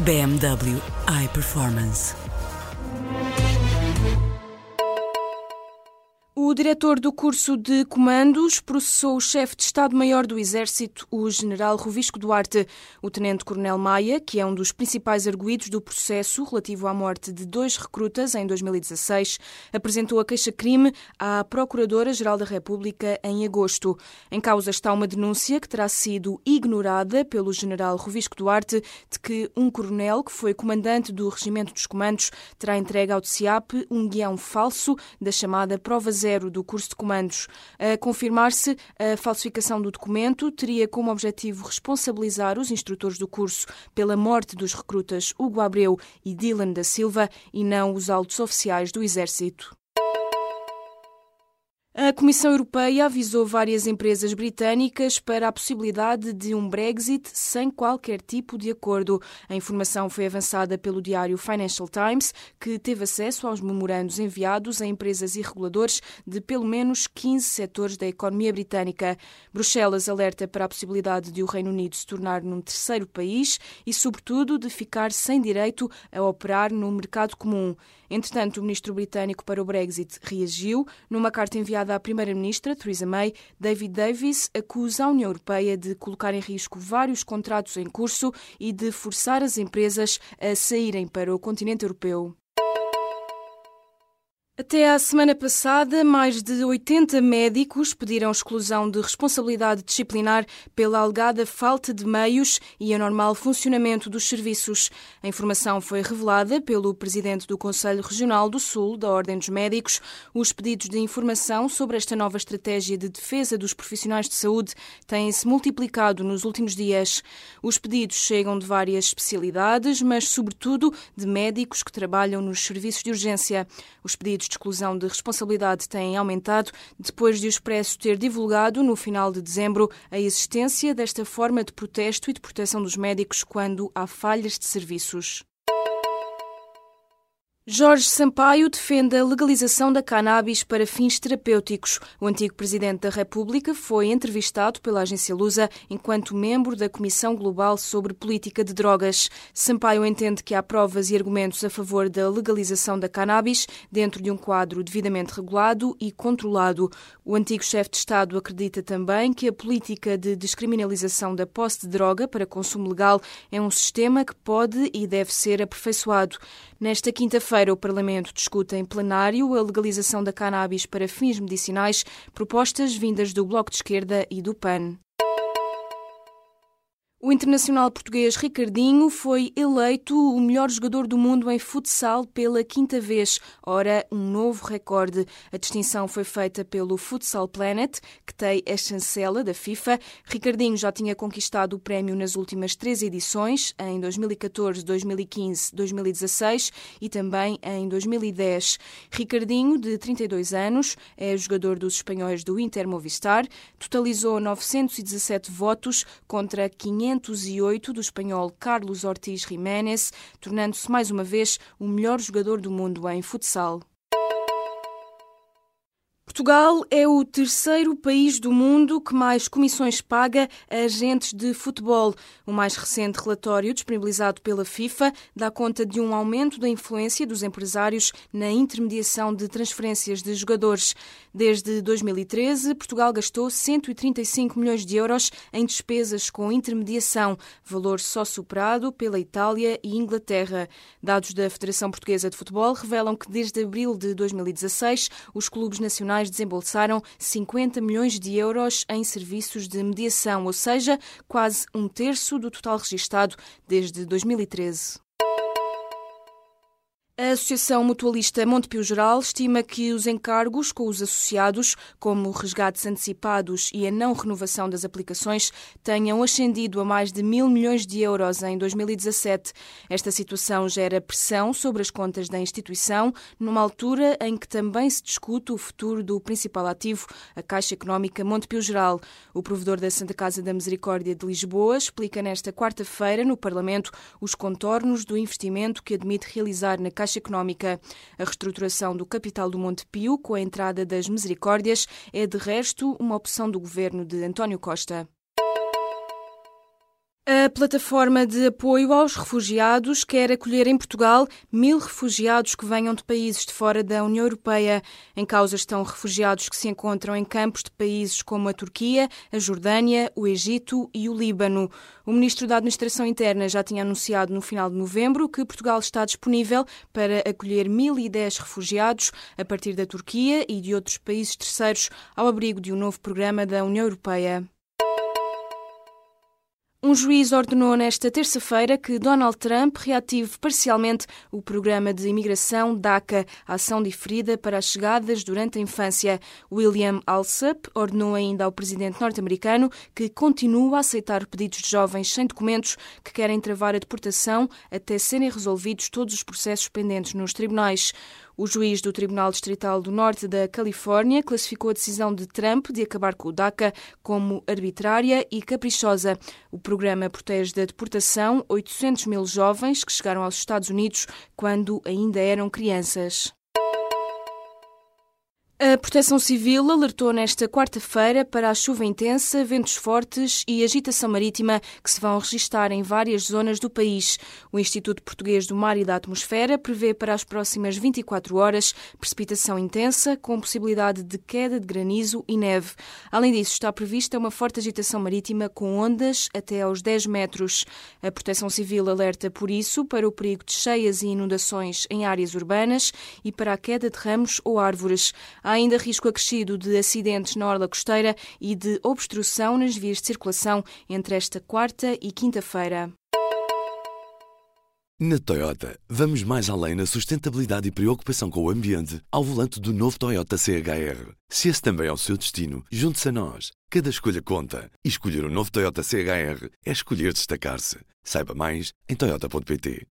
BMW iPerformance. O diretor do curso de comandos processou o chefe de Estado-Maior do Exército, o general Rovisco Duarte. O tenente-coronel Maia, que é um dos principais arguídos do processo relativo à morte de dois recrutas em 2016, apresentou a queixa-crime à Procuradora-Geral da República em agosto. Em causa está uma denúncia que terá sido ignorada pelo general Rovisco Duarte de que um coronel que foi comandante do Regimento dos Comandos terá entregue ao TCIAP um guião falso da chamada Prova Zero do curso de comandos. A confirmar-se, a falsificação do documento teria como objetivo responsabilizar os instrutores do curso pela morte dos recrutas Hugo Abreu e Dylan da Silva e não os altos oficiais do Exército. A Comissão Europeia avisou várias empresas britânicas para a possibilidade de um Brexit sem qualquer tipo de acordo. A informação foi avançada pelo diário Financial Times, que teve acesso aos memorandos enviados a empresas e reguladores de pelo menos 15 setores da economia britânica. Bruxelas alerta para a possibilidade de o Reino Unido se tornar num terceiro país e, sobretudo, de ficar sem direito a operar no mercado comum. Entretanto, o ministro britânico para o Brexit reagiu. Numa carta enviada à primeira-ministra, Theresa May, David Davis acusa a União Europeia de colocar em risco vários contratos em curso e de forçar as empresas a saírem para o continente europeu. Até à semana passada, mais de 80 médicos pediram exclusão de responsabilidade disciplinar pela alegada falta de meios e anormal funcionamento dos serviços. A informação foi revelada pelo presidente do Conselho Regional do Sul da Ordem dos Médicos. Os pedidos de informação sobre esta nova estratégia de defesa dos profissionais de saúde têm-se multiplicado nos últimos dias. Os pedidos chegam de várias especialidades, mas sobretudo de médicos que trabalham nos serviços de urgência. Os pedidos de exclusão de responsabilidade têm aumentado depois de o Expresso ter divulgado, no final de dezembro, a existência desta forma de protesto e de proteção dos médicos quando há falhas de serviços. Jorge Sampaio defende a legalização da cannabis para fins terapêuticos. O antigo presidente da República foi entrevistado pela agência Lusa enquanto membro da Comissão Global sobre Política de Drogas. Sampaio entende que há provas e argumentos a favor da legalização da cannabis dentro de um quadro devidamente regulado e controlado. O antigo chefe de Estado acredita também que a política de descriminalização da posse de droga para consumo legal é um sistema que pode e deve ser aperfeiçoado. Nesta quinta-feira, o Parlamento discute em plenário a legalização da cannabis para fins medicinais, propostas vindas do Bloco de Esquerda e do PAN. O internacional português Ricardinho foi eleito o melhor jogador do mundo em futsal pela quinta vez. Ora, um novo recorde. A distinção foi feita pelo Futsal Planet, que tem a chancela da FIFA. Ricardinho já tinha conquistado o prémio nas últimas três edições, em 2014, 2015, 2016 e também em 2010. Ricardinho, de 32 anos, é jogador dos espanhóis do Inter Movistar, totalizou 917 votos contra 500 508 do espanhol Carlos Ortiz Jiménez, tornando-se mais uma vez o melhor jogador do mundo em futsal. Portugal é o terceiro país do mundo que mais comissões paga a agentes de futebol. O mais recente relatório, disponibilizado pela FIFA, dá conta de um aumento da influência dos empresários na intermediação de transferências de jogadores. Desde 2013, Portugal gastou 135 milhões de euros em despesas com intermediação, valor só superado pela Itália e Inglaterra. Dados da Federação Portuguesa de Futebol revelam que desde abril de 2016, os clubes nacionais desembolsaram 50 milhões de euros em serviços de mediação, ou seja, quase um terço do total registado desde 2013. A Associação Mutualista Montepio Geral estima que os encargos com os associados, como resgates antecipados e a não renovação das aplicações, tenham ascendido a mais de mil milhões de euros em 2017. Esta situação gera pressão sobre as contas da instituição, numa altura em que também se discute o futuro do principal ativo, a Caixa Económica Montepio Geral. O provedor da Santa Casa da Misericórdia de Lisboa explica nesta quarta-feira, no Parlamento, os contornos do investimento que admite realizar na Caixa Caixa Económica. A reestruturação do capital do Monte Pio, com a entrada das Misericórdias, é de resto uma opção do governo de António Costa. A plataforma de apoio aos refugiados quer acolher em Portugal mil refugiados que venham de países de fora da União Europeia. Em causa estão refugiados que se encontram em campos de países como a Turquia, a Jordânia, o Egito e o Líbano. O ministro da Administração Interna já tinha anunciado no final de novembro que Portugal está disponível para acolher 1.010 refugiados a partir da Turquia e de outros países terceiros ao abrigo de um novo programa da União Europeia. Um juiz ordenou nesta terça-feira que Donald Trump reative parcialmente o programa de imigração DACA, ação diferida para as chegadas durante a infância. William Alsup ordenou ainda ao presidente norte-americano que continue a aceitar pedidos de jovens sem documentos que querem travar a deportação até serem resolvidos todos os processos pendentes nos tribunais. O juiz do Tribunal Distrital do Norte da Califórnia classificou a decisão de Trump de acabar com o DACA como arbitrária e caprichosa. O programa protege da deportação 800 mil jovens que chegaram aos Estados Unidos quando ainda eram crianças. A Proteção Civil alertou nesta quarta-feira para a chuva intensa, ventos fortes e agitação marítima que se vão registrar em várias zonas do país. O Instituto Português do Mar e da Atmosfera prevê para as próximas 24 horas precipitação intensa, com possibilidade de queda de granizo e neve. Além disso, está prevista uma forte agitação marítima com ondas até aos 10 metros. A Proteção Civil alerta, por isso, para o perigo de cheias e inundações em áreas urbanas e para a queda de ramos ou árvores. Há ainda risco acrescido de acidentes na orla costeira e de obstrução nas vias de circulação entre esta quarta e quinta-feira. Na Toyota, vamos mais além na sustentabilidade e preocupação com o ambiente ao volante do novo Toyota CHR. Se esse também é o seu destino, junte-se a nós. Cada escolha conta. E escolher o um novo Toyota CHR é escolher destacar-se. Saiba mais em Toyota.pt.